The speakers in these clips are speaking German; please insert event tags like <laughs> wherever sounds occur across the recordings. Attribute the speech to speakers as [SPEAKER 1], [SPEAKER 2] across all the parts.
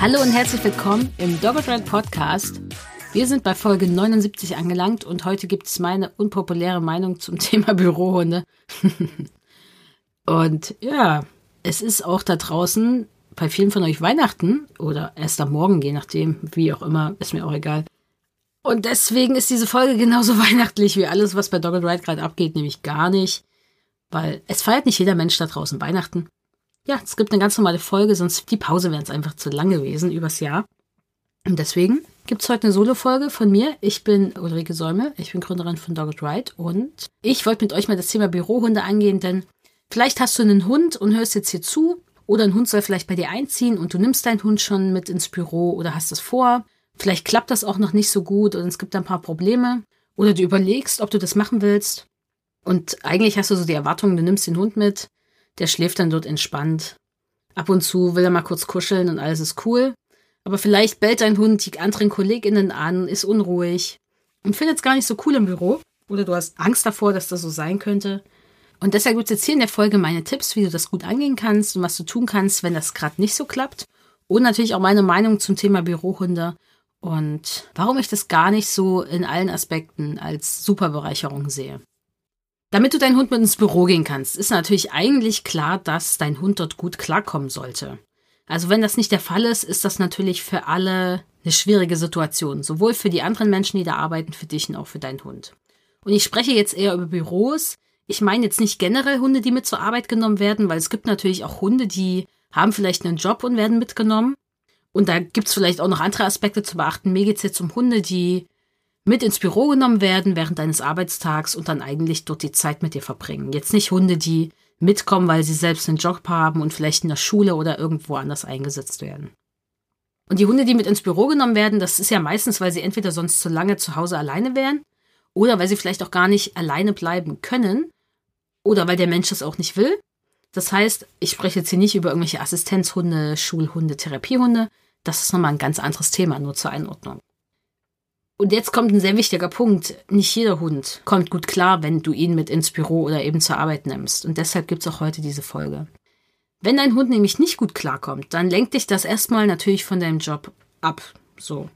[SPEAKER 1] Hallo und herzlich willkommen im Dogged Podcast. Wir sind bei Folge 79 angelangt und heute gibt es meine unpopuläre Meinung zum <laughs> Thema Bürohunde. und ja, es ist auch da draußen bei vielen von euch Weihnachten oder erst am Morgen, je nachdem, wie auch immer, ist mir auch egal. Und deswegen ist diese Folge genauso <laughs> weihnachtlich wie alles, was bei Dogged Ride gerade abgeht, nämlich gar nicht. Weil es feiert nicht jeder Mensch da draußen Weihnachten ja, es gibt eine ganz normale Folge, sonst die Pause wäre es einfach zu lang gewesen übers Jahr. Und deswegen gibt es heute eine Solo-Folge von mir. Ich bin Ulrike Säume, ich bin Gründerin von Dogged Ride und ich wollte mit euch mal das Thema Bürohunde angehen, denn vielleicht hast du einen Hund und hörst jetzt hier zu oder ein Hund soll vielleicht bei dir einziehen und du nimmst deinen Hund schon mit ins Büro oder hast es vor. Vielleicht klappt das auch noch nicht so gut und es gibt ein paar Probleme oder du überlegst, ob du das machen willst. Und eigentlich hast du so die Erwartung, du nimmst den Hund mit, der schläft dann dort entspannt. Ab und zu will er mal kurz kuscheln und alles ist cool. Aber vielleicht bellt dein Hund die anderen KollegInnen an, ist unruhig und findet es gar nicht so cool im Büro. Oder du hast Angst davor, dass das so sein könnte. Und deshalb gibt es jetzt hier in der Folge meine Tipps, wie du das gut angehen kannst und was du tun kannst, wenn das gerade nicht so klappt. Und natürlich auch meine Meinung zum Thema Bürohunde und warum ich das gar nicht so in allen Aspekten als Superbereicherung sehe. Damit du deinen Hund mit ins Büro gehen kannst, ist natürlich eigentlich klar, dass dein Hund dort gut klarkommen sollte. Also wenn das nicht der Fall ist, ist das natürlich für alle eine schwierige Situation. Sowohl für die anderen Menschen, die da arbeiten, für dich und auch für deinen Hund. Und ich spreche jetzt eher über Büros. Ich meine jetzt nicht generell Hunde, die mit zur Arbeit genommen werden, weil es gibt natürlich auch Hunde, die haben vielleicht einen Job und werden mitgenommen. Und da gibt's vielleicht auch noch andere Aspekte zu beachten. Mir geht's jetzt um Hunde, die mit ins Büro genommen werden während deines Arbeitstags und dann eigentlich dort die Zeit mit dir verbringen. Jetzt nicht Hunde, die mitkommen, weil sie selbst einen Job haben und vielleicht in der Schule oder irgendwo anders eingesetzt werden. Und die Hunde, die mit ins Büro genommen werden, das ist ja meistens, weil sie entweder sonst zu lange zu Hause alleine wären oder weil sie vielleicht auch gar nicht alleine bleiben können oder weil der Mensch das auch nicht will. Das heißt, ich spreche jetzt hier nicht über irgendwelche Assistenzhunde, Schulhunde, Therapiehunde. Das ist nochmal ein ganz anderes Thema, nur zur Einordnung. Und jetzt kommt ein sehr wichtiger Punkt. Nicht jeder Hund kommt gut klar, wenn du ihn mit ins Büro oder eben zur Arbeit nimmst. Und deshalb gibt's auch heute diese Folge. Wenn dein Hund nämlich nicht gut klarkommt, dann lenkt dich das erstmal natürlich von deinem Job ab. So.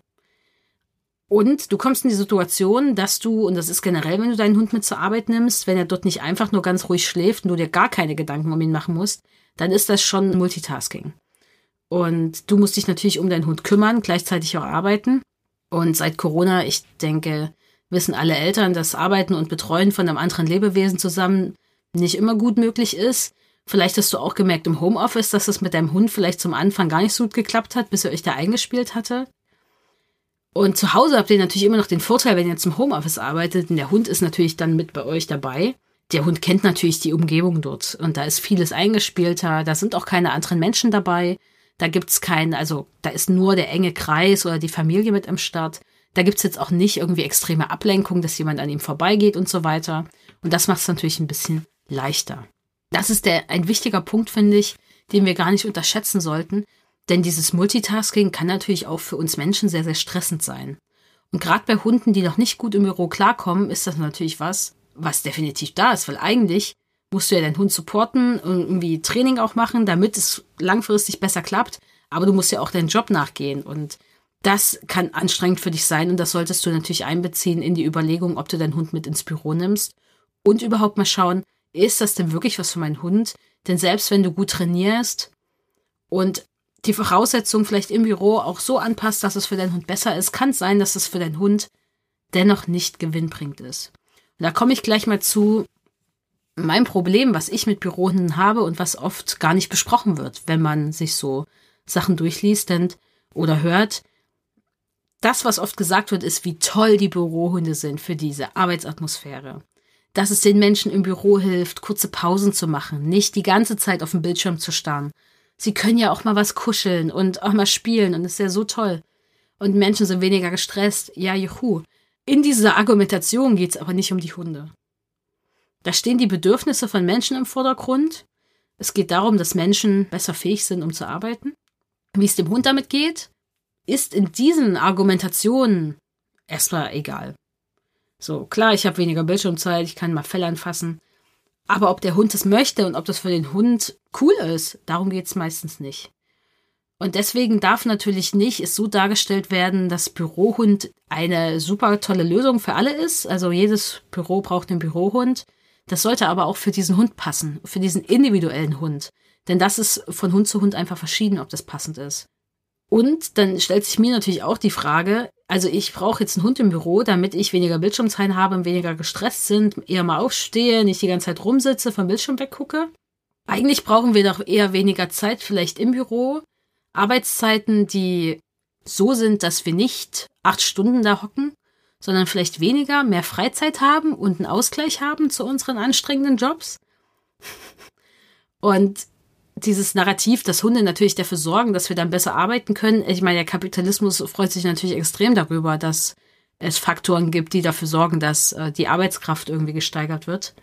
[SPEAKER 1] Und du kommst in die Situation, dass du, und das ist generell, wenn du deinen Hund mit zur Arbeit nimmst, wenn er dort nicht einfach nur ganz ruhig schläft und du dir gar keine Gedanken um ihn machen musst, dann ist das schon Multitasking. Und du musst dich natürlich um deinen Hund kümmern, gleichzeitig auch arbeiten. Und seit Corona, ich denke, wissen alle Eltern, dass Arbeiten und Betreuen von einem anderen Lebewesen zusammen nicht immer gut möglich ist. Vielleicht hast du auch gemerkt im Homeoffice, dass es mit deinem Hund vielleicht zum Anfang gar nicht so gut geklappt hat, bis ihr euch da eingespielt hatte. Und zu Hause habt ihr natürlich immer noch den Vorteil, wenn ihr zum Homeoffice arbeitet, und der Hund ist natürlich dann mit bei euch dabei. Der Hund kennt natürlich die Umgebung dort und da ist vieles eingespielter, da sind auch keine anderen Menschen dabei. Da gibt's keinen, also da ist nur der enge Kreis oder die Familie mit am Start. Da gibt's jetzt auch nicht irgendwie extreme Ablenkung, dass jemand an ihm vorbeigeht und so weiter. Und das macht es natürlich ein bisschen leichter. Das ist der, ein wichtiger Punkt, finde ich, den wir gar nicht unterschätzen sollten. Denn dieses Multitasking kann natürlich auch für uns Menschen sehr, sehr stressend sein. Und gerade bei Hunden, die noch nicht gut im Büro klarkommen, ist das natürlich was, was definitiv da ist, weil eigentlich musst du ja deinen Hund supporten und irgendwie Training auch machen, damit es langfristig besser klappt. Aber du musst ja auch deinen Job nachgehen und das kann anstrengend für dich sein und das solltest du natürlich einbeziehen in die Überlegung, ob du deinen Hund mit ins Büro nimmst und überhaupt mal schauen, ist das denn wirklich was für meinen Hund? Denn selbst wenn du gut trainierst und die Voraussetzungen vielleicht im Büro auch so anpasst, dass es für deinen Hund besser ist, kann es sein, dass es für deinen Hund dennoch nicht gewinnbringend ist. Und da komme ich gleich mal zu, mein Problem, was ich mit Bürohunden habe und was oft gar nicht besprochen wird, wenn man sich so Sachen durchliest denn, oder hört, das, was oft gesagt wird, ist, wie toll die Bürohunde sind für diese Arbeitsatmosphäre. Dass es den Menschen im Büro hilft, kurze Pausen zu machen, nicht die ganze Zeit auf dem Bildschirm zu starren, Sie können ja auch mal was kuscheln und auch mal spielen und ist ja so toll. Und Menschen sind weniger gestresst. Ja, juhu. In dieser Argumentation geht es aber nicht um die Hunde. Da stehen die Bedürfnisse von Menschen im Vordergrund. Es geht darum, dass Menschen besser fähig sind, um zu arbeiten. Wie es dem Hund damit geht, ist in diesen Argumentationen erstmal egal. So, klar, ich habe weniger Bildschirmzeit, ich kann mal Fell anfassen. Aber ob der Hund das möchte und ob das für den Hund cool ist, darum geht's meistens nicht. Und deswegen darf natürlich nicht es so dargestellt werden, dass Bürohund eine super tolle Lösung für alle ist. Also jedes Büro braucht einen Bürohund. Das sollte aber auch für diesen Hund passen, für diesen individuellen Hund. Denn das ist von Hund zu Hund einfach verschieden, ob das passend ist. Und dann stellt sich mir natürlich auch die Frage, also ich brauche jetzt einen Hund im Büro, damit ich weniger Bildschirmzeit habe weniger gestresst sind, eher mal aufstehe, nicht die ganze Zeit rumsitze, vom Bildschirm weggucke. Eigentlich brauchen wir doch eher weniger Zeit vielleicht im Büro, Arbeitszeiten, die so sind, dass wir nicht acht Stunden da hocken, sondern vielleicht weniger, mehr Freizeit haben und einen Ausgleich haben zu unseren anstrengenden Jobs. Und dieses Narrativ, dass Hunde natürlich dafür sorgen, dass wir dann besser arbeiten können. Ich meine, der Kapitalismus freut sich natürlich extrem darüber, dass es Faktoren gibt, die dafür sorgen, dass äh, die Arbeitskraft irgendwie gesteigert wird.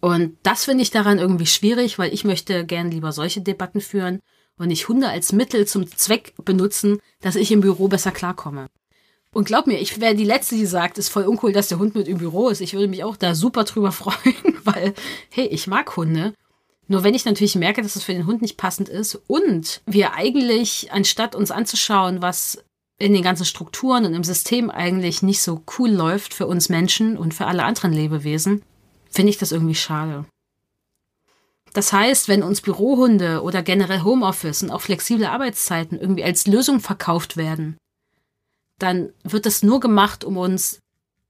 [SPEAKER 1] Und das finde ich daran irgendwie schwierig, weil ich möchte gern lieber solche Debatten führen und nicht Hunde als Mittel zum Zweck benutzen, dass ich im Büro besser klarkomme. Und glaub mir, ich wäre die Letzte, die sagt, ist voll uncool, dass der Hund mit im Büro ist. Ich würde mich auch da super drüber <laughs> freuen, weil, hey, ich mag Hunde. Nur wenn ich natürlich merke, dass es für den Hund nicht passend ist und wir eigentlich, anstatt uns anzuschauen, was in den ganzen Strukturen und im System eigentlich nicht so cool läuft für uns Menschen und für alle anderen Lebewesen, finde ich das irgendwie schade. Das heißt, wenn uns Bürohunde oder generell Homeoffice und auch flexible Arbeitszeiten irgendwie als Lösung verkauft werden, dann wird das nur gemacht, um uns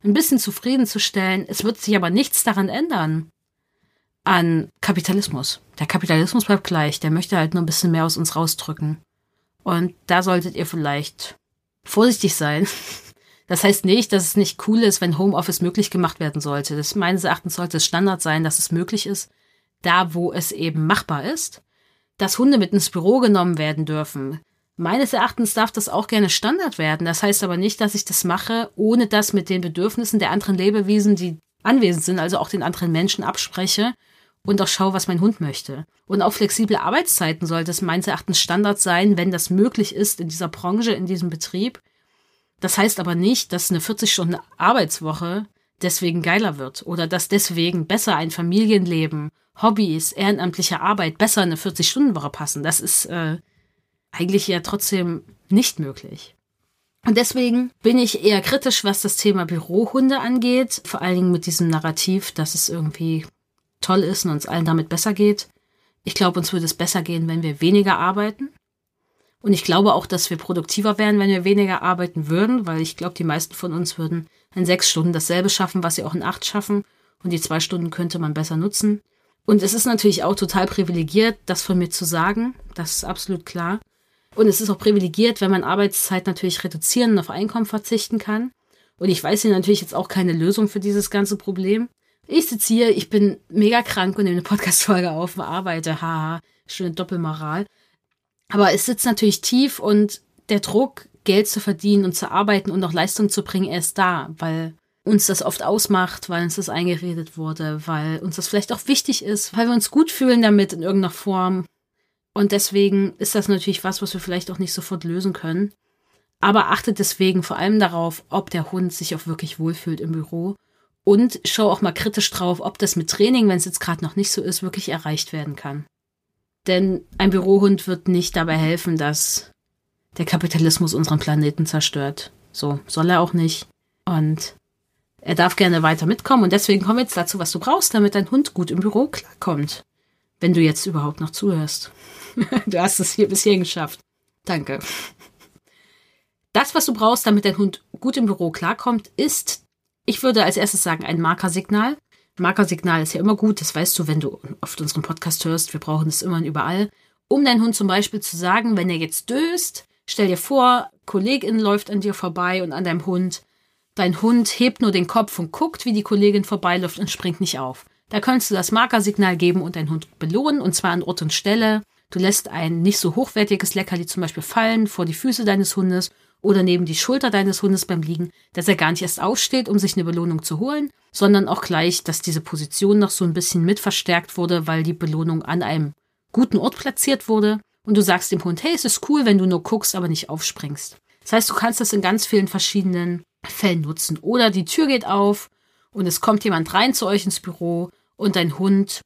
[SPEAKER 1] ein bisschen zufriedenzustellen. Es wird sich aber nichts daran ändern an Kapitalismus. Der Kapitalismus bleibt gleich, der möchte halt nur ein bisschen mehr aus uns rausdrücken. Und da solltet ihr vielleicht vorsichtig sein. <laughs> Das heißt nicht, dass es nicht cool ist, wenn Homeoffice möglich gemacht werden sollte. Das meines Erachtens sollte es Standard sein, dass es möglich ist, da wo es eben machbar ist. Dass Hunde mit ins Büro genommen werden dürfen. Meines Erachtens darf das auch gerne Standard werden. Das heißt aber nicht, dass ich das mache, ohne das mit den Bedürfnissen der anderen Lebewesen, die anwesend sind, also auch den anderen Menschen abspreche und auch schaue, was mein Hund möchte. Und auch flexible Arbeitszeiten sollte es meines Erachtens Standard sein, wenn das möglich ist in dieser Branche, in diesem Betrieb. Das heißt aber nicht, dass eine 40-Stunden Arbeitswoche deswegen geiler wird oder dass deswegen besser ein Familienleben, Hobbys, ehrenamtliche Arbeit besser eine 40-Stunden-Woche passen. Das ist äh, eigentlich ja trotzdem nicht möglich. Und deswegen bin ich eher kritisch, was das Thema Bürohunde angeht. Vor allen Dingen mit diesem Narrativ, dass es irgendwie toll ist und uns allen damit besser geht. Ich glaube, uns würde es besser gehen, wenn wir weniger arbeiten. Und ich glaube auch, dass wir produktiver wären, wenn wir weniger arbeiten würden, weil ich glaube, die meisten von uns würden in sechs Stunden dasselbe schaffen, was sie auch in acht schaffen. Und die zwei Stunden könnte man besser nutzen. Und es ist natürlich auch total privilegiert, das von mir zu sagen. Das ist absolut klar. Und es ist auch privilegiert, wenn man Arbeitszeit natürlich reduzieren und auf Einkommen verzichten kann. Und ich weiß hier natürlich jetzt auch keine Lösung für dieses ganze Problem. Ich sitze hier, ich bin mega krank und nehme eine Podcast-Folge auf, arbeite, haha, schöne Doppelmoral. Aber es sitzt natürlich tief und der Druck, Geld zu verdienen und zu arbeiten und auch Leistung zu bringen, er ist da, weil uns das oft ausmacht, weil uns das eingeredet wurde, weil uns das vielleicht auch wichtig ist, weil wir uns gut fühlen damit in irgendeiner Form. Und deswegen ist das natürlich was, was wir vielleicht auch nicht sofort lösen können. Aber achtet deswegen vor allem darauf, ob der Hund sich auch wirklich wohlfühlt im Büro und schau auch mal kritisch drauf, ob das mit Training, wenn es jetzt gerade noch nicht so ist, wirklich erreicht werden kann. Denn ein Bürohund wird nicht dabei helfen, dass der Kapitalismus unseren Planeten zerstört. So soll er auch nicht. Und er darf gerne weiter mitkommen. Und deswegen kommen wir jetzt dazu, was du brauchst, damit dein Hund gut im Büro klarkommt. Wenn du jetzt überhaupt noch zuhörst. <laughs> du hast es hier bis hierhin geschafft. Danke. Das, was du brauchst, damit dein Hund gut im Büro klarkommt, ist ich würde als erstes sagen, ein Markersignal. Markersignal ist ja immer gut, das weißt du, wenn du oft unseren Podcast hörst. Wir brauchen es immer und überall. Um deinen Hund zum Beispiel zu sagen, wenn er jetzt döst, stell dir vor, Kollegin läuft an dir vorbei und an deinem Hund. Dein Hund hebt nur den Kopf und guckt, wie die Kollegin vorbeiläuft und springt nicht auf. Da könntest du das Markersignal geben und deinen Hund belohnen, und zwar an Ort und Stelle. Du lässt ein nicht so hochwertiges Leckerli zum Beispiel fallen vor die Füße deines Hundes oder neben die Schulter deines Hundes beim Liegen, dass er gar nicht erst aufsteht, um sich eine Belohnung zu holen, sondern auch gleich, dass diese Position noch so ein bisschen mit verstärkt wurde, weil die Belohnung an einem guten Ort platziert wurde. Und du sagst dem Hund, hey, es ist cool, wenn du nur guckst, aber nicht aufspringst. Das heißt, du kannst das in ganz vielen verschiedenen Fällen nutzen. Oder die Tür geht auf und es kommt jemand rein zu euch ins Büro und dein Hund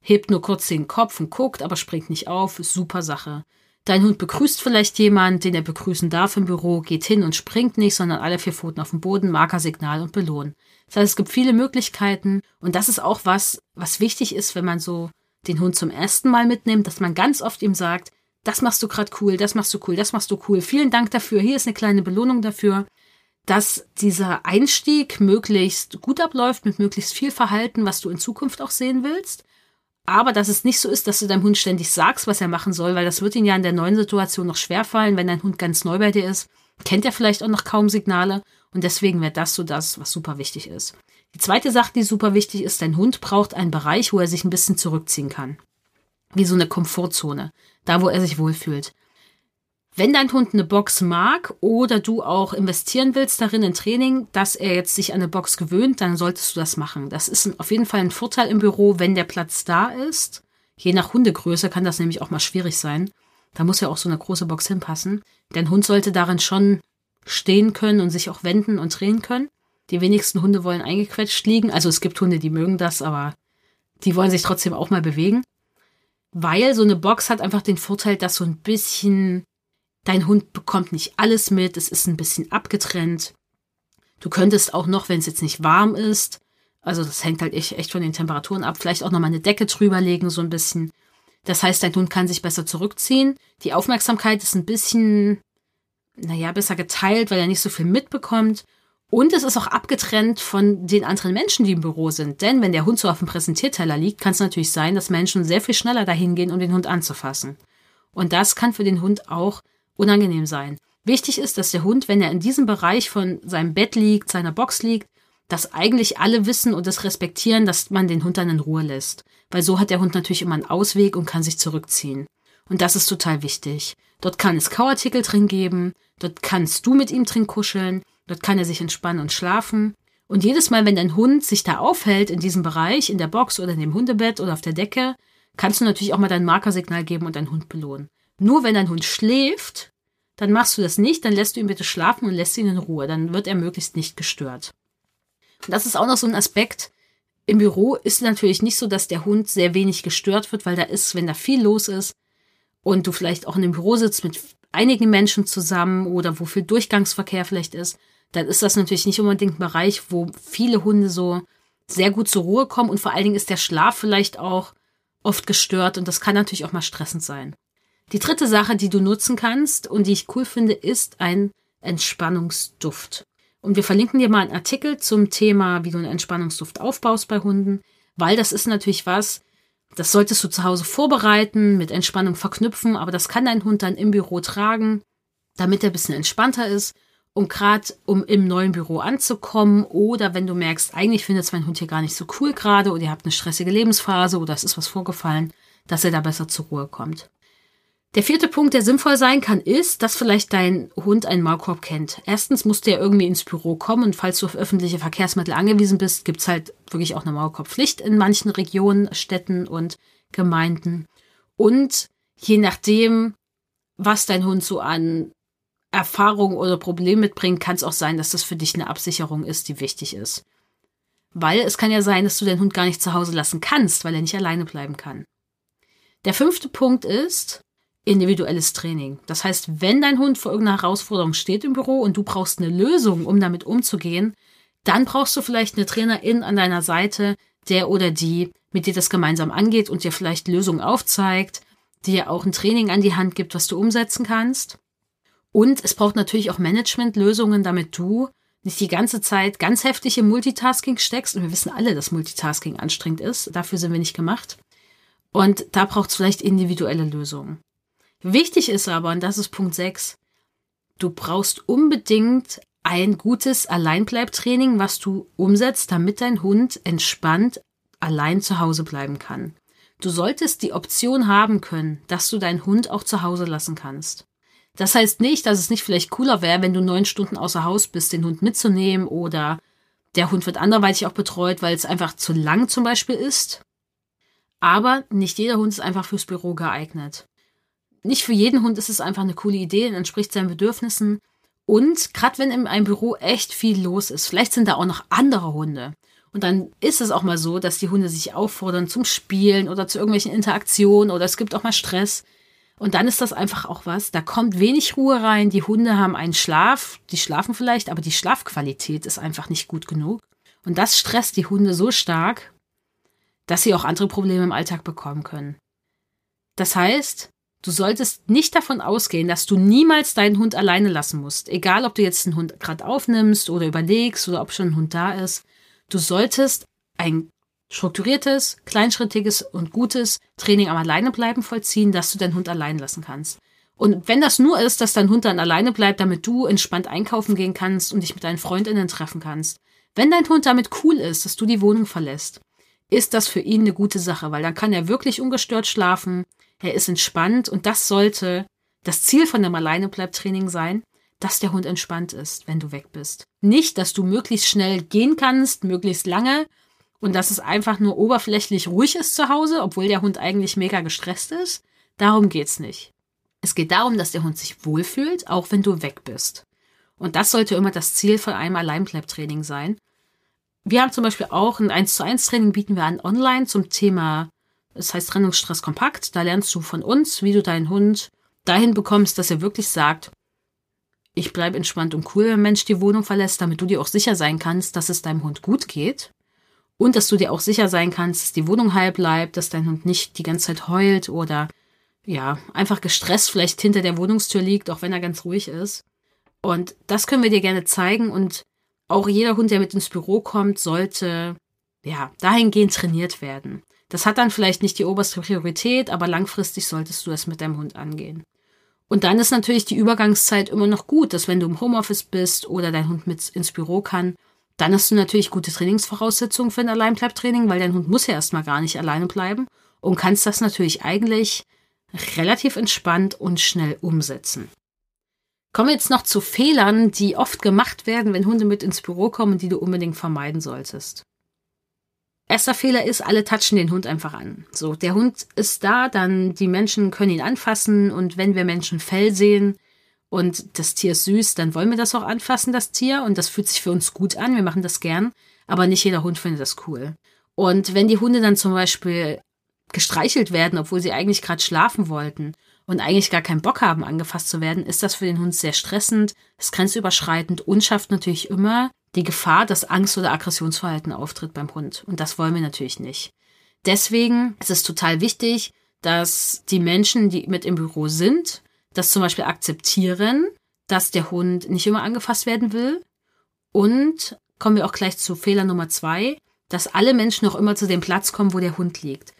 [SPEAKER 1] hebt nur kurz den Kopf und guckt, aber springt nicht auf. Super Sache. Dein Hund begrüßt vielleicht jemand, den er begrüßen darf im Büro, geht hin und springt nicht, sondern alle vier Pfoten auf dem Boden, Markersignal und belohnen. Das heißt, es gibt viele Möglichkeiten und das ist auch was, was wichtig ist, wenn man so den Hund zum ersten Mal mitnimmt, dass man ganz oft ihm sagt, das machst du gerade cool, das machst du cool, das machst du cool. Vielen Dank dafür. Hier ist eine kleine Belohnung dafür, dass dieser Einstieg möglichst gut abläuft mit möglichst viel Verhalten, was du in Zukunft auch sehen willst. Aber dass es nicht so ist, dass du deinem Hund ständig sagst, was er machen soll, weil das wird ihn ja in der neuen Situation noch schwerfallen, wenn dein Hund ganz neu bei dir ist. Kennt er vielleicht auch noch kaum Signale und deswegen wäre das so das, was super wichtig ist. Die zweite Sache, die super wichtig ist, dein Hund braucht einen Bereich, wo er sich ein bisschen zurückziehen kann. Wie so eine Komfortzone, da wo er sich wohlfühlt. Wenn dein Hund eine Box mag oder du auch investieren willst darin in Training, dass er jetzt sich an eine Box gewöhnt, dann solltest du das machen. Das ist auf jeden Fall ein Vorteil im Büro, wenn der Platz da ist. Je nach Hundegröße kann das nämlich auch mal schwierig sein. Da muss ja auch so eine große Box hinpassen. Dein Hund sollte darin schon stehen können und sich auch wenden und drehen können. Die wenigsten Hunde wollen eingequetscht liegen. Also es gibt Hunde, die mögen das, aber die wollen sich trotzdem auch mal bewegen. Weil so eine Box hat einfach den Vorteil, dass so ein bisschen Dein Hund bekommt nicht alles mit, es ist ein bisschen abgetrennt. Du könntest auch noch, wenn es jetzt nicht warm ist, also das hängt halt echt, von den Temperaturen ab, vielleicht auch nochmal eine Decke drüber legen, so ein bisschen. Das heißt, dein Hund kann sich besser zurückziehen. Die Aufmerksamkeit ist ein bisschen, naja, besser geteilt, weil er nicht so viel mitbekommt. Und es ist auch abgetrennt von den anderen Menschen, die im Büro sind. Denn wenn der Hund so auf dem Präsentierteller liegt, kann es natürlich sein, dass Menschen sehr viel schneller dahin gehen, um den Hund anzufassen. Und das kann für den Hund auch unangenehm sein. Wichtig ist, dass der Hund, wenn er in diesem Bereich von seinem Bett liegt, seiner Box liegt, dass eigentlich alle wissen und das respektieren, dass man den Hund dann in Ruhe lässt. Weil so hat der Hund natürlich immer einen Ausweg und kann sich zurückziehen. Und das ist total wichtig. Dort kann es Kauartikel drin geben, dort kannst du mit ihm drin kuscheln, dort kann er sich entspannen und schlafen. Und jedes Mal, wenn dein Hund sich da aufhält in diesem Bereich, in der Box oder in dem Hundebett oder auf der Decke, kannst du natürlich auch mal dein Markersignal geben und deinen Hund belohnen. Nur wenn dein Hund schläft, dann machst du das nicht, dann lässt du ihn bitte schlafen und lässt ihn in Ruhe. Dann wird er möglichst nicht gestört. Und das ist auch noch so ein Aspekt. Im Büro ist natürlich nicht so, dass der Hund sehr wenig gestört wird, weil da ist, wenn da viel los ist und du vielleicht auch in einem Büro sitzt mit einigen Menschen zusammen oder wo viel Durchgangsverkehr vielleicht ist, dann ist das natürlich nicht unbedingt ein Bereich, wo viele Hunde so sehr gut zur Ruhe kommen und vor allen Dingen ist der Schlaf vielleicht auch oft gestört und das kann natürlich auch mal stressend sein. Die dritte Sache, die du nutzen kannst und die ich cool finde, ist ein Entspannungsduft. Und wir verlinken dir mal einen Artikel zum Thema, wie du einen Entspannungsduft aufbaust bei Hunden, weil das ist natürlich was, das solltest du zu Hause vorbereiten, mit Entspannung verknüpfen, aber das kann dein Hund dann im Büro tragen, damit er ein bisschen entspannter ist, um gerade um im neuen Büro anzukommen oder wenn du merkst, eigentlich findet mein Hund hier gar nicht so cool gerade oder ihr habt eine stressige Lebensphase oder es ist was vorgefallen, dass er da besser zur Ruhe kommt. Der vierte Punkt, der sinnvoll sein kann, ist, dass vielleicht dein Hund einen Maulkorb kennt. Erstens musst du ja irgendwie ins Büro kommen und falls du auf öffentliche Verkehrsmittel angewiesen bist, gibt's halt wirklich auch eine Maulkorbpflicht in manchen Regionen, Städten und Gemeinden. Und je nachdem, was dein Hund so an Erfahrung oder Problem mitbringt, kann es auch sein, dass das für dich eine Absicherung ist, die wichtig ist. Weil es kann ja sein, dass du deinen Hund gar nicht zu Hause lassen kannst, weil er nicht alleine bleiben kann. Der fünfte Punkt ist, individuelles Training. Das heißt, wenn dein Hund vor irgendeiner Herausforderung steht im Büro und du brauchst eine Lösung, um damit umzugehen, dann brauchst du vielleicht eine Trainerin an deiner Seite, der oder die mit dir das gemeinsam angeht und dir vielleicht Lösungen aufzeigt, dir auch ein Training an die Hand gibt, was du umsetzen kannst. Und es braucht natürlich auch Managementlösungen, damit du nicht die ganze Zeit ganz heftig im Multitasking steckst. Und wir wissen alle, dass Multitasking anstrengend ist. Dafür sind wir nicht gemacht. Und da braucht es vielleicht individuelle Lösungen. Wichtig ist aber, und das ist Punkt 6, du brauchst unbedingt ein gutes Alleinbleibtraining, was du umsetzt, damit dein Hund entspannt allein zu Hause bleiben kann. Du solltest die Option haben können, dass du deinen Hund auch zu Hause lassen kannst. Das heißt nicht, dass es nicht vielleicht cooler wäre, wenn du neun Stunden außer Haus bist, den Hund mitzunehmen oder der Hund wird anderweitig auch betreut, weil es einfach zu lang zum Beispiel ist. Aber nicht jeder Hund ist einfach fürs Büro geeignet. Nicht für jeden Hund ist es einfach eine coole Idee und entspricht seinen Bedürfnissen. Und gerade wenn in einem Büro echt viel los ist, vielleicht sind da auch noch andere Hunde. Und dann ist es auch mal so, dass die Hunde sich auffordern zum Spielen oder zu irgendwelchen Interaktionen oder es gibt auch mal Stress. Und dann ist das einfach auch was, da kommt wenig Ruhe rein, die Hunde haben einen Schlaf, die schlafen vielleicht, aber die Schlafqualität ist einfach nicht gut genug. Und das stresst die Hunde so stark, dass sie auch andere Probleme im Alltag bekommen können. Das heißt, du solltest nicht davon ausgehen, dass du niemals deinen Hund alleine lassen musst. Egal, ob du jetzt einen Hund gerade aufnimmst oder überlegst oder ob schon ein Hund da ist. Du solltest ein strukturiertes, kleinschrittiges und gutes Training am Alleinebleiben vollziehen, dass du deinen Hund allein lassen kannst. Und wenn das nur ist, dass dein Hund dann alleine bleibt, damit du entspannt einkaufen gehen kannst und dich mit deinen Freundinnen treffen kannst. Wenn dein Hund damit cool ist, dass du die Wohnung verlässt, ist das für ihn eine gute Sache, weil dann kann er wirklich ungestört schlafen, er ist entspannt und das sollte das Ziel von dem Alleinebleibtraining sein, dass der Hund entspannt ist, wenn du weg bist. Nicht, dass du möglichst schnell gehen kannst, möglichst lange und dass es einfach nur oberflächlich ruhig ist zu Hause, obwohl der Hund eigentlich mega gestresst ist. Darum geht's nicht. Es geht darum, dass der Hund sich wohlfühlt, auch wenn du weg bist. Und das sollte immer das Ziel von einem Alleinbleibtraining sein. Wir haben zum Beispiel auch ein 1 zu 1 Training bieten wir an online zum Thema, es heißt Trennungsstress kompakt. Da lernst du von uns, wie du deinen Hund dahin bekommst, dass er wirklich sagt, ich bleibe entspannt und cool, wenn Mensch die Wohnung verlässt, damit du dir auch sicher sein kannst, dass es deinem Hund gut geht. Und dass du dir auch sicher sein kannst, dass die Wohnung heil bleibt, dass dein Hund nicht die ganze Zeit heult oder ja, einfach gestresst vielleicht hinter der Wohnungstür liegt, auch wenn er ganz ruhig ist. Und das können wir dir gerne zeigen und auch jeder Hund, der mit ins Büro kommt, sollte ja dahingehend trainiert werden. Das hat dann vielleicht nicht die oberste Priorität, aber langfristig solltest du das mit deinem Hund angehen. Und dann ist natürlich die Übergangszeit immer noch gut, dass wenn du im Homeoffice bist oder dein Hund mit ins Büro kann, dann hast du natürlich gute Trainingsvoraussetzungen für ein Alleinbleibtraining, weil dein Hund muss ja erstmal gar nicht alleine bleiben und kannst das natürlich eigentlich relativ entspannt und schnell umsetzen. Kommen wir jetzt noch zu Fehlern, die oft gemacht werden, wenn Hunde mit ins Büro kommen, die du unbedingt vermeiden solltest. Erster Fehler ist, alle touchen den Hund einfach an. So, der Hund ist da, dann die Menschen können ihn anfassen und wenn wir Menschen Fell sehen und das Tier ist süß, dann wollen wir das auch anfassen, das Tier und das fühlt sich für uns gut an, wir machen das gern, aber nicht jeder Hund findet das cool. Und wenn die Hunde dann zum Beispiel gestreichelt werden, obwohl sie eigentlich gerade schlafen wollten und eigentlich gar keinen Bock haben, angefasst zu werden, ist das für den Hund sehr stressend, ist grenzüberschreitend und schafft natürlich immer die Gefahr, dass Angst- oder Aggressionsverhalten auftritt beim Hund. Und das wollen wir natürlich nicht. Deswegen ist es total wichtig, dass die Menschen, die mit im Büro sind, das zum Beispiel akzeptieren, dass der Hund nicht immer angefasst werden will. Und kommen wir auch gleich zu Fehler Nummer zwei, dass alle Menschen auch immer zu dem Platz kommen, wo der Hund liegt.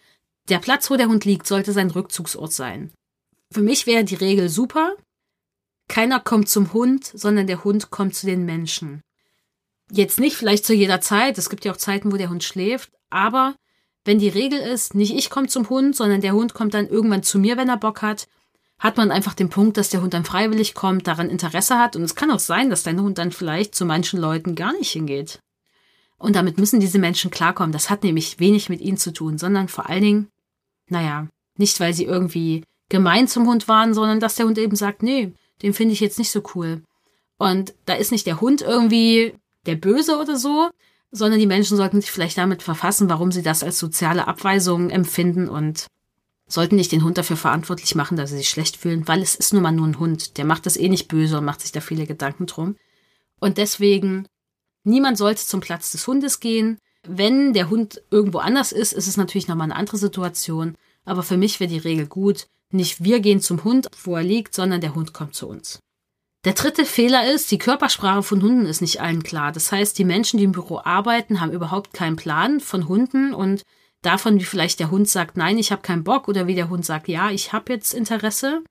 [SPEAKER 1] Der Platz, wo der Hund liegt, sollte sein Rückzugsort sein. Für mich wäre die Regel super. Keiner kommt zum Hund, sondern der Hund kommt zu den Menschen. Jetzt nicht vielleicht zu jeder Zeit, es gibt ja auch Zeiten, wo der Hund schläft, aber wenn die Regel ist, nicht ich komme zum Hund, sondern der Hund kommt dann irgendwann zu mir, wenn er Bock hat, hat man einfach den Punkt, dass der Hund dann freiwillig kommt, daran Interesse hat und es kann auch sein, dass dein Hund dann vielleicht zu manchen Leuten gar nicht hingeht. Und damit müssen diese Menschen klarkommen. Das hat nämlich wenig mit ihnen zu tun, sondern vor allen Dingen, naja, nicht weil sie irgendwie gemein zum Hund waren, sondern dass der Hund eben sagt, nee, den finde ich jetzt nicht so cool. Und da ist nicht der Hund irgendwie der Böse oder so, sondern die Menschen sollten sich vielleicht damit verfassen, warum sie das als soziale Abweisung empfinden und sollten nicht den Hund dafür verantwortlich machen, dass sie sich schlecht fühlen, weil es ist nun mal nur ein Hund. Der macht das eh nicht böse und macht sich da viele Gedanken drum. Und deswegen, niemand sollte zum Platz des Hundes gehen. Wenn der Hund irgendwo anders ist, ist es natürlich nochmal eine andere Situation. Aber für mich wäre die Regel gut. Nicht wir gehen zum Hund, wo er liegt, sondern der Hund kommt zu uns. Der dritte Fehler ist, die Körpersprache von Hunden ist nicht allen klar. Das heißt, die Menschen, die im Büro arbeiten, haben überhaupt keinen Plan von Hunden und davon, wie vielleicht der Hund sagt, nein, ich habe keinen Bock oder wie der Hund sagt, ja, ich habe jetzt Interesse.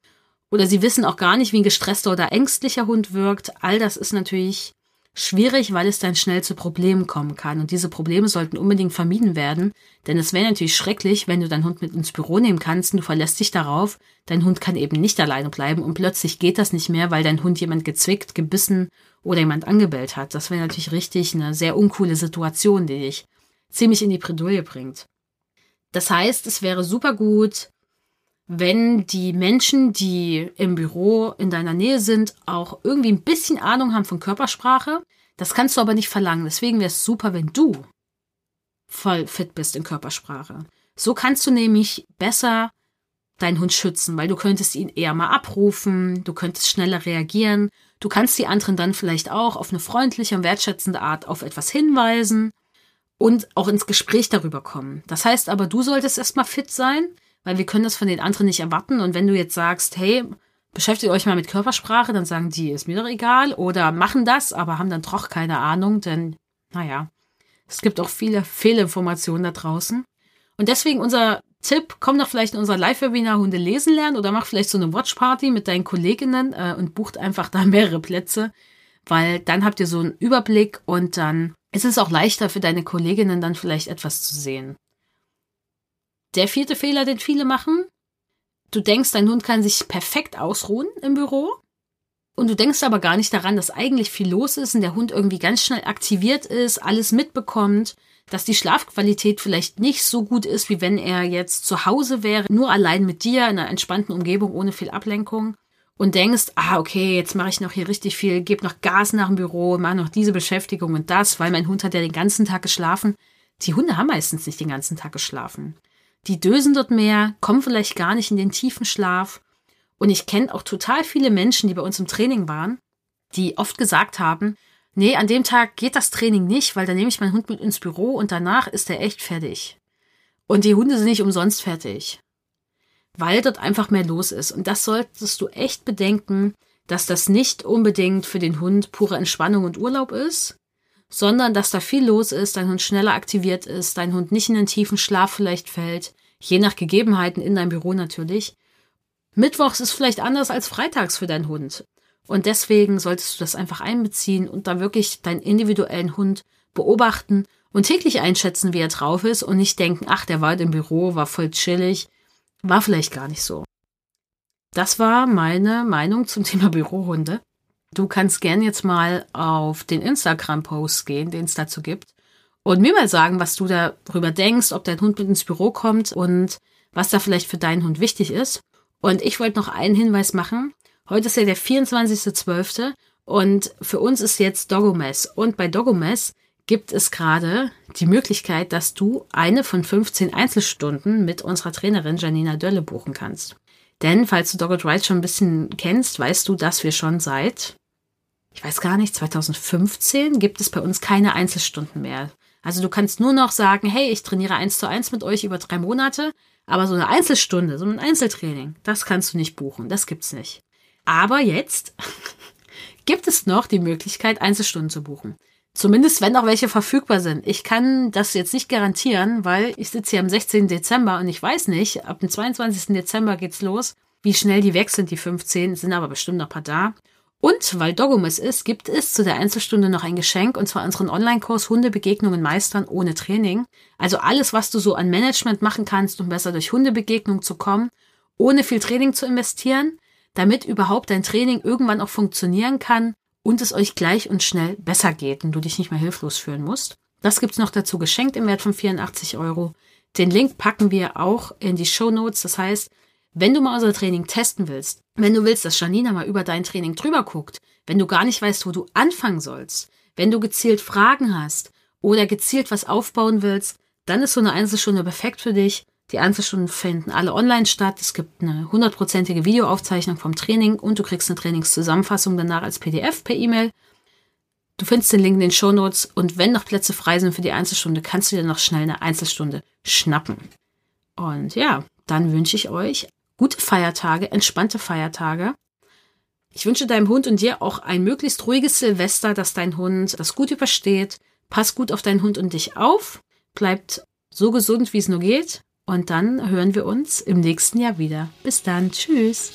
[SPEAKER 1] Oder sie wissen auch gar nicht, wie ein gestresster oder ängstlicher Hund wirkt. All das ist natürlich schwierig, weil es dann schnell zu Problemen kommen kann. Und diese Probleme sollten unbedingt vermieden werden, denn es wäre natürlich schrecklich, wenn du deinen Hund mit ins Büro nehmen kannst und du verlässt dich darauf, dein Hund kann eben nicht alleine bleiben und plötzlich geht das nicht mehr, weil dein Hund jemand gezwickt, gebissen oder jemand angebellt hat. Das wäre natürlich richtig eine sehr uncoole Situation, die dich ziemlich in die Bredouille bringt. Das heißt, es wäre super gut, wenn die Menschen, die im Büro in deiner Nähe sind, auch irgendwie ein bisschen Ahnung haben von Körpersprache. Das kannst du aber nicht verlangen. Deswegen wäre es super, wenn du voll fit bist in Körpersprache. So kannst du nämlich besser deinen Hund schützen, weil du könntest ihn eher mal abrufen, du könntest schneller reagieren, du kannst die anderen dann vielleicht auch auf eine freundliche und wertschätzende Art auf etwas hinweisen und auch ins Gespräch darüber kommen. Das heißt aber, du solltest erstmal fit sein, weil wir können das von den anderen nicht erwarten. Und wenn du jetzt sagst, hey, beschäftigt euch mal mit Körpersprache, dann sagen die, ist mir doch egal. Oder machen das, aber haben dann doch keine Ahnung, denn, naja, es gibt auch viele Fehlinformationen da draußen. Und deswegen unser Tipp, komm doch vielleicht in unser Live-Webinar Hunde lesen lernen oder mach vielleicht so eine Watchparty mit deinen Kolleginnen äh, und bucht einfach da <laughs> mehrere Plätze, weil dann habt ihr so einen Überblick und dann ist es auch leichter für deine Kolleginnen dann vielleicht etwas zu sehen. Der vierte Fehler, den viele machen, du denkst, dein Hund kann sich perfekt ausruhen im Büro und du denkst aber gar nicht daran, dass eigentlich viel los ist und der Hund irgendwie ganz schnell aktiviert ist, alles mitbekommt, dass die Schlafqualität vielleicht nicht so gut ist, wie wenn er jetzt zu Hause wäre, nur allein mit dir in einer entspannten Umgebung ohne viel Ablenkung und denkst, ah, okay, jetzt mache ich noch hier richtig viel, gebe noch Gas nach dem Büro, mache noch diese Beschäftigung und das, weil mein Hund hat ja den ganzen Tag geschlafen. Die Hunde haben meistens nicht den ganzen Tag geschlafen. Die dösen dort mehr, kommen vielleicht gar nicht in den tiefen Schlaf. Und ich kenne auch total viele Menschen, die bei uns im Training waren, die oft gesagt haben, nee, an dem Tag geht das Training nicht, weil dann nehme ich meinen Hund mit ins Büro und danach ist er echt fertig. Und die Hunde sind nicht umsonst fertig. Weil dort einfach mehr los ist. Und das solltest du echt bedenken, dass das nicht unbedingt für den Hund pure Entspannung und Urlaub ist, sondern dass da viel los ist, dein Hund schneller aktiviert ist, dein Hund nicht in den tiefen Schlaf vielleicht fällt, je nach Gegebenheiten in deinem Büro natürlich. Mittwochs ist vielleicht anders als freitags für deinen Hund. Und deswegen solltest du das einfach einbeziehen und da wirklich deinen individuellen Hund beobachten und täglich einschätzen, wie er drauf ist und nicht denken, ach, der war halt im Büro, war voll chillig. War vielleicht gar nicht so. Das war meine Meinung zum Thema Bürohunde. Du kannst gern jetzt mal auf den Instagram-Post gehen, den es dazu gibt, und mir mal sagen, was du darüber denkst, ob dein Hund mit ins Büro kommt und was da vielleicht für deinen Hund wichtig ist. Und ich wollte noch einen Hinweis machen. Heute ist ja der 24.12. und für uns ist jetzt Dogomess. Und bei Dogomess gibt es gerade die Möglichkeit, dass du eine von 15 Einzelstunden mit unserer Trainerin Janina Dölle buchen kannst. Denn falls du Dogged Ride schon ein bisschen kennst, weißt du, dass wir schon seit ich weiß gar nicht, 2015 gibt es bei uns keine Einzelstunden mehr. Also du kannst nur noch sagen, hey, ich trainiere eins zu eins mit euch über drei Monate, aber so eine Einzelstunde, so ein Einzeltraining, das kannst du nicht buchen, das gibt's nicht. Aber jetzt <laughs> gibt es noch die Möglichkeit, Einzelstunden zu buchen. Zumindest wenn auch welche verfügbar sind. Ich kann das jetzt nicht garantieren, weil ich sitze hier am 16. Dezember und ich weiß nicht, ab dem 22. Dezember geht's los, wie schnell die weg sind, die 15, sind aber bestimmt noch ein paar da. Und weil Doggomus ist, gibt es zu der Einzelstunde noch ein Geschenk, und zwar unseren Online-Kurs Hundebegegnungen meistern ohne Training. Also alles, was du so an Management machen kannst, um besser durch Hundebegegnung zu kommen, ohne viel Training zu investieren, damit überhaupt dein Training irgendwann auch funktionieren kann und es euch gleich und schnell besser geht und du dich nicht mehr hilflos fühlen musst. Das gibt's noch dazu geschenkt im Wert von 84 Euro. Den Link packen wir auch in die Show Notes. Das heißt, wenn du mal unser Training testen willst, wenn du willst, dass Janina mal über dein Training drüber guckt, wenn du gar nicht weißt, wo du anfangen sollst, wenn du gezielt Fragen hast oder gezielt was aufbauen willst, dann ist so eine Einzelstunde perfekt für dich. Die Einzelstunden finden alle online statt. Es gibt eine hundertprozentige Videoaufzeichnung vom Training und du kriegst eine Trainingszusammenfassung danach als PDF per E-Mail. Du findest den Link in den Show Notes und wenn noch Plätze frei sind für die Einzelstunde, kannst du dir noch schnell eine Einzelstunde schnappen. Und ja, dann wünsche ich euch gute Feiertage, entspannte Feiertage. Ich wünsche deinem Hund und dir auch ein möglichst ruhiges Silvester, dass dein Hund das gut übersteht. Pass gut auf deinen Hund und dich auf. Bleibt so gesund, wie es nur geht. Und dann hören wir uns im nächsten Jahr wieder. Bis dann. Tschüss.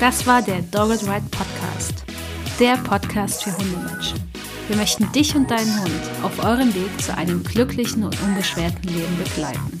[SPEAKER 2] Das war der Dogged Ride Podcast. der Podcast für Hundemenschen. Wir möchten dich und deinen Hund auf eurem Weg zu einem glücklichen und unbeschwerten Leben begleiten.